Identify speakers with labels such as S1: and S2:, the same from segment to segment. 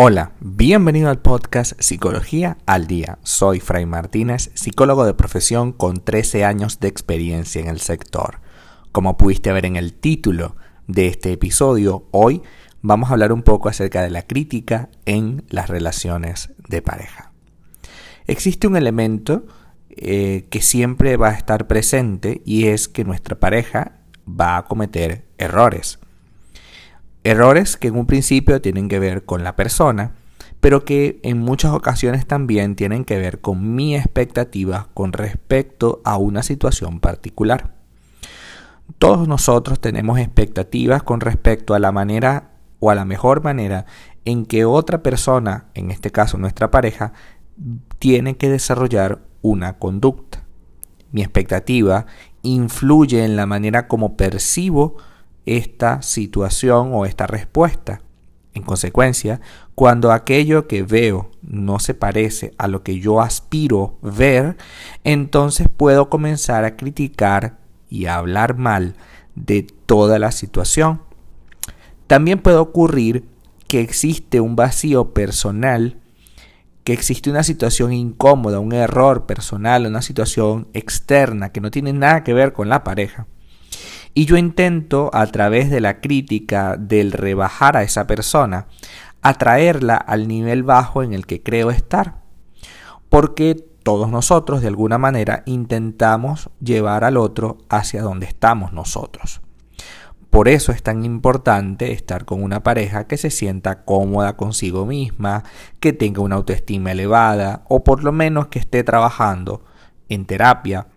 S1: Hola, bienvenido al podcast Psicología al Día. Soy Fray Martínez, psicólogo de profesión con 13 años de experiencia en el sector. Como pudiste ver en el título de este episodio, hoy vamos a hablar un poco acerca de la crítica en las relaciones de pareja. Existe un elemento eh, que siempre va a estar presente y es que nuestra pareja va a cometer errores. Errores que en un principio tienen que ver con la persona, pero que en muchas ocasiones también tienen que ver con mi expectativa con respecto a una situación particular. Todos nosotros tenemos expectativas con respecto a la manera o a la mejor manera en que otra persona, en este caso nuestra pareja, tiene que desarrollar una conducta. Mi expectativa influye en la manera como percibo esta situación o esta respuesta. En consecuencia, cuando aquello que veo no se parece a lo que yo aspiro ver, entonces puedo comenzar a criticar y a hablar mal de toda la situación. También puede ocurrir que existe un vacío personal, que existe una situación incómoda, un error personal, una situación externa que no tiene nada que ver con la pareja y yo intento, a través de la crítica, del rebajar a esa persona, atraerla al nivel bajo en el que creo estar. Porque todos nosotros, de alguna manera, intentamos llevar al otro hacia donde estamos nosotros. Por eso es tan importante estar con una pareja que se sienta cómoda consigo misma, que tenga una autoestima elevada o por lo menos que esté trabajando en terapia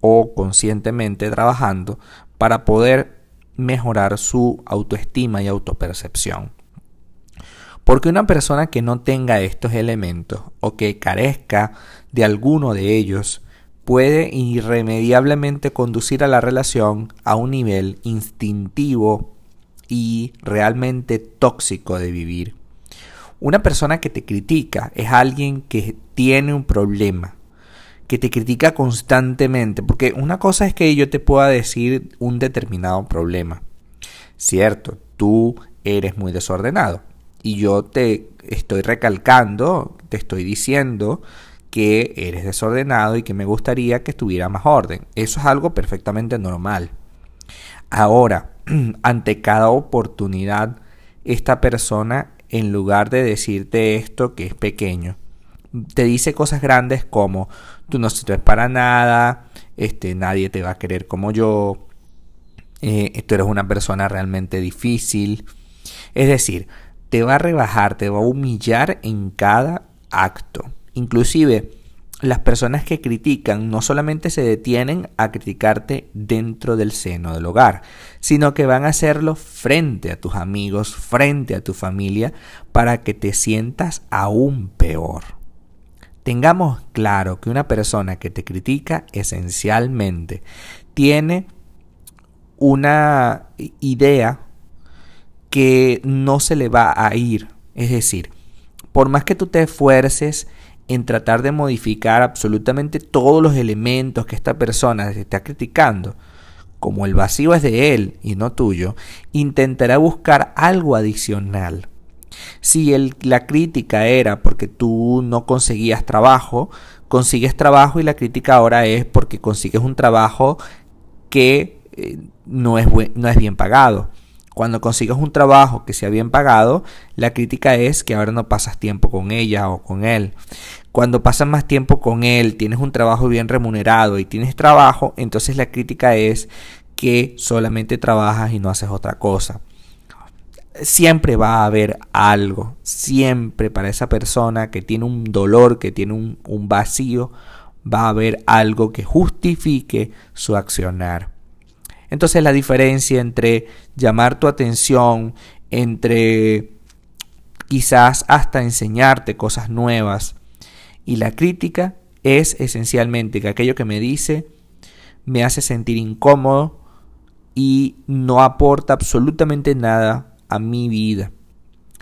S1: o conscientemente trabajando para poder mejorar su autoestima y autopercepción. Porque una persona que no tenga estos elementos o que carezca de alguno de ellos puede irremediablemente conducir a la relación a un nivel instintivo y realmente tóxico de vivir. Una persona que te critica es alguien que tiene un problema, que te critica constantemente, porque una cosa es que yo te pueda decir un determinado problema. Cierto, tú eres muy desordenado y yo te estoy recalcando, te estoy diciendo que eres desordenado y que me gustaría que estuviera más orden. Eso es algo perfectamente normal. Ahora, ante cada oportunidad, esta persona, en lugar de decirte esto que es pequeño, te dice cosas grandes como tú no sirves para nada, este, nadie te va a querer como yo, eh, tú eres una persona realmente difícil. Es decir, te va a rebajar, te va a humillar en cada acto. Inclusive, las personas que critican no solamente se detienen a criticarte dentro del seno del hogar, sino que van a hacerlo frente a tus amigos, frente a tu familia, para que te sientas aún peor. Tengamos claro que una persona que te critica esencialmente tiene una idea que no se le va a ir. Es decir, por más que tú te esfuerces en tratar de modificar absolutamente todos los elementos que esta persona te está criticando, como el vacío es de él y no tuyo, intentará buscar algo adicional si la crítica era porque tú no conseguías trabajo, consigues trabajo y la crítica ahora es porque consigues un trabajo que eh, no, es no es bien pagado. Cuando consigues un trabajo que sea bien pagado, la crítica es que ahora no pasas tiempo con ella o con él. Cuando pasas más tiempo con él, tienes un trabajo bien remunerado y tienes trabajo, entonces la crítica es que solamente trabajas y no haces otra cosa siempre va a haber algo, siempre para esa persona que tiene un dolor, que tiene un, vacío, va a haber algo que justifique su accionar. Entonces la diferencia entre llamar tu atención, entre quizás hasta enseñarte cosas nuevas y la crítica es esencialmente que aquello que me dice me hace sentir incómodo y no aporta absolutamente nada a mi vida.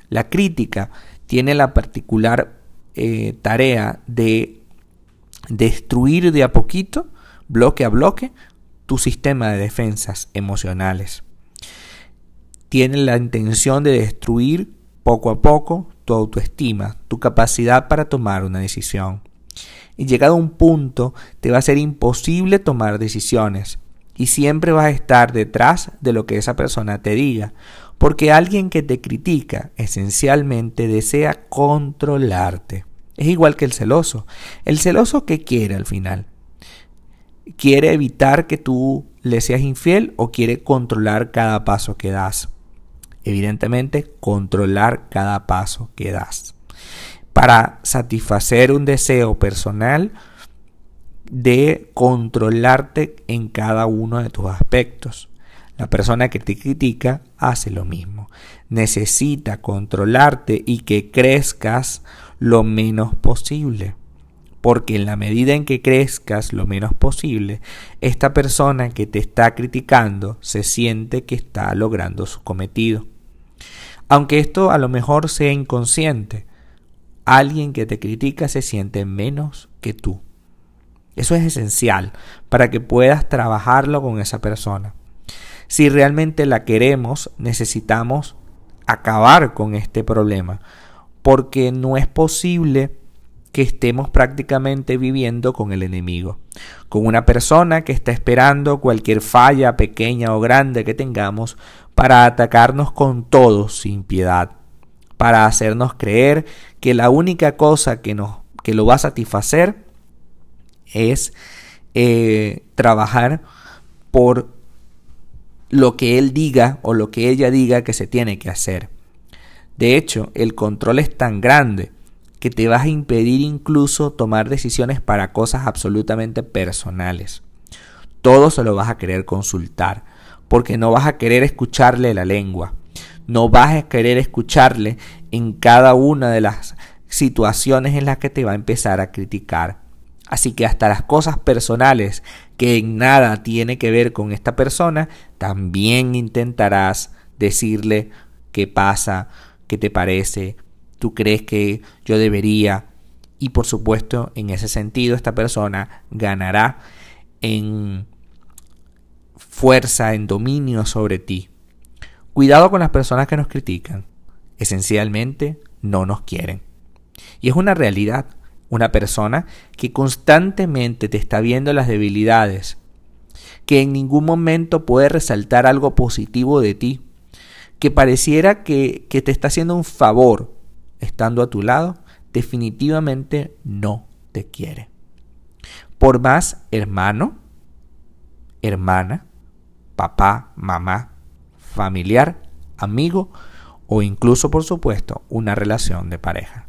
S1: La crítica tiene la particular eh, tarea de destruir de a poquito, bloque a bloque, tu sistema de defensas emocionales. Tiene la intención de destruir poco a poco tu autoestima, tu capacidad para tomar una decisión. Y llegado un punto, te va a ser imposible tomar decisiones. Y siempre vas a estar detrás de lo que esa persona te diga. Porque alguien que te critica esencialmente desea controlarte. Es igual que el celoso. El celoso que quiere al final. ¿Quiere evitar que tú le seas infiel o quiere controlar cada paso que das? Evidentemente, controlar cada paso que das. Para satisfacer un deseo personal de controlarte en cada uno de tus aspectos. La persona que te critica hace lo mismo. Necesita controlarte y que crezcas lo menos posible. Porque en la medida en que crezcas lo menos posible, esta persona que te está criticando se siente que está logrando su cometido. Aunque esto a lo mejor sea inconsciente, alguien que te critica se siente menos que tú. Eso es esencial para que puedas trabajarlo con esa persona. Si realmente la queremos, necesitamos acabar con este problema, porque no es posible que estemos prácticamente viviendo con el enemigo, con una persona que está esperando cualquier falla pequeña o grande que tengamos para atacarnos con todo sin piedad, para hacernos creer que la única cosa que, nos, que lo va a satisfacer es eh, trabajar por lo que él diga o lo que ella diga que se tiene que hacer. De hecho, el control es tan grande que te vas a impedir incluso tomar decisiones para cosas absolutamente personales. Todo se lo vas a querer consultar, porque no vas a querer escucharle la lengua, no vas a querer escucharle en cada una de las situaciones en las que te va a empezar a criticar. Así que hasta las cosas personales que en nada tiene que ver con esta persona, también intentarás decirle qué pasa, qué te parece, tú crees que yo debería. Y por supuesto, en ese sentido, esta persona ganará en fuerza, en dominio sobre ti. Cuidado con las personas que nos critican. Esencialmente, no nos quieren. Y es una realidad. Una persona que constantemente te está viendo las debilidades, que en ningún momento puede resaltar algo positivo de ti, que pareciera que, que te está haciendo un favor estando a tu lado, definitivamente no te quiere. Por más hermano, hermana, papá, mamá, familiar, amigo o incluso, por supuesto, una relación de pareja.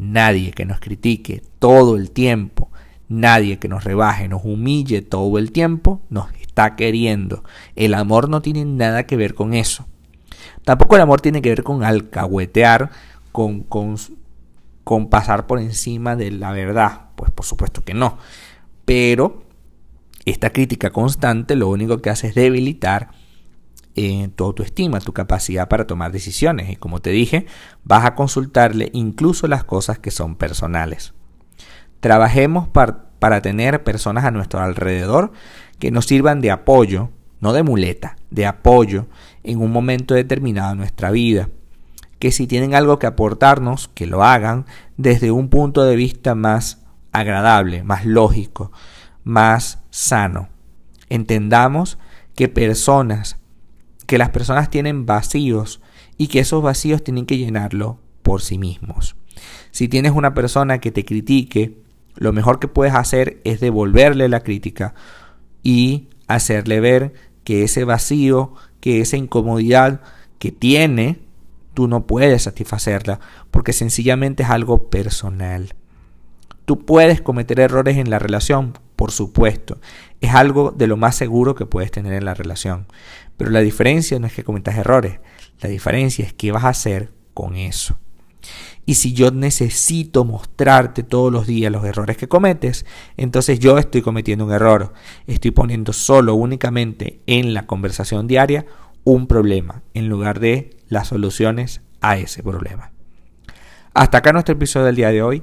S1: Nadie que nos critique todo el tiempo, nadie que nos rebaje, nos humille todo el tiempo, nos está queriendo. El amor no tiene nada que ver con eso. Tampoco el amor tiene que ver con alcahuetear con, con, pasar por encima de la verdad. Pues por supuesto que no. Pero esta crítica constante lo único que hace es debilitar eh, tu autoestima, tu capacidad para tomar decisiones. Y como te dije, vas a consultarle incluso las cosas que son personales. Trabajemos para tener personas a nuestro alrededor que nos sirvan de apoyo, no de muleta, de apoyo en un momento determinado de nuestra vida que si tienen algo que aportarnos, que lo hagan desde un punto de vista más agradable, más lógico, más sano. Entendamos que personas, que las personas tienen vacíos y que esos vacíos tienen que llenarlo por sí mismos. Si tienes una persona que te critique, lo mejor que puedes hacer es devolverle la crítica y hacerle ver que ese vacío, que esa incomodidad que tiene, tú no puedes satisfacerla porque sencillamente es algo personal. Tú puedes cometer errores en la relación, por supuesto. Es algo de lo más seguro que puedes tener en la relación. Pero la diferencia no es que cometas errores. La diferencia es qué vas a hacer con eso. Y si yo necesito mostrarte todos los días los errores que cometes, entonces yo estoy cometiendo un error. Estoy poniendo solo, únicamente en la conversación diaria, un problema en lugar de las soluciones a ese problema. Hasta acá nuestro episodio del día de hoy.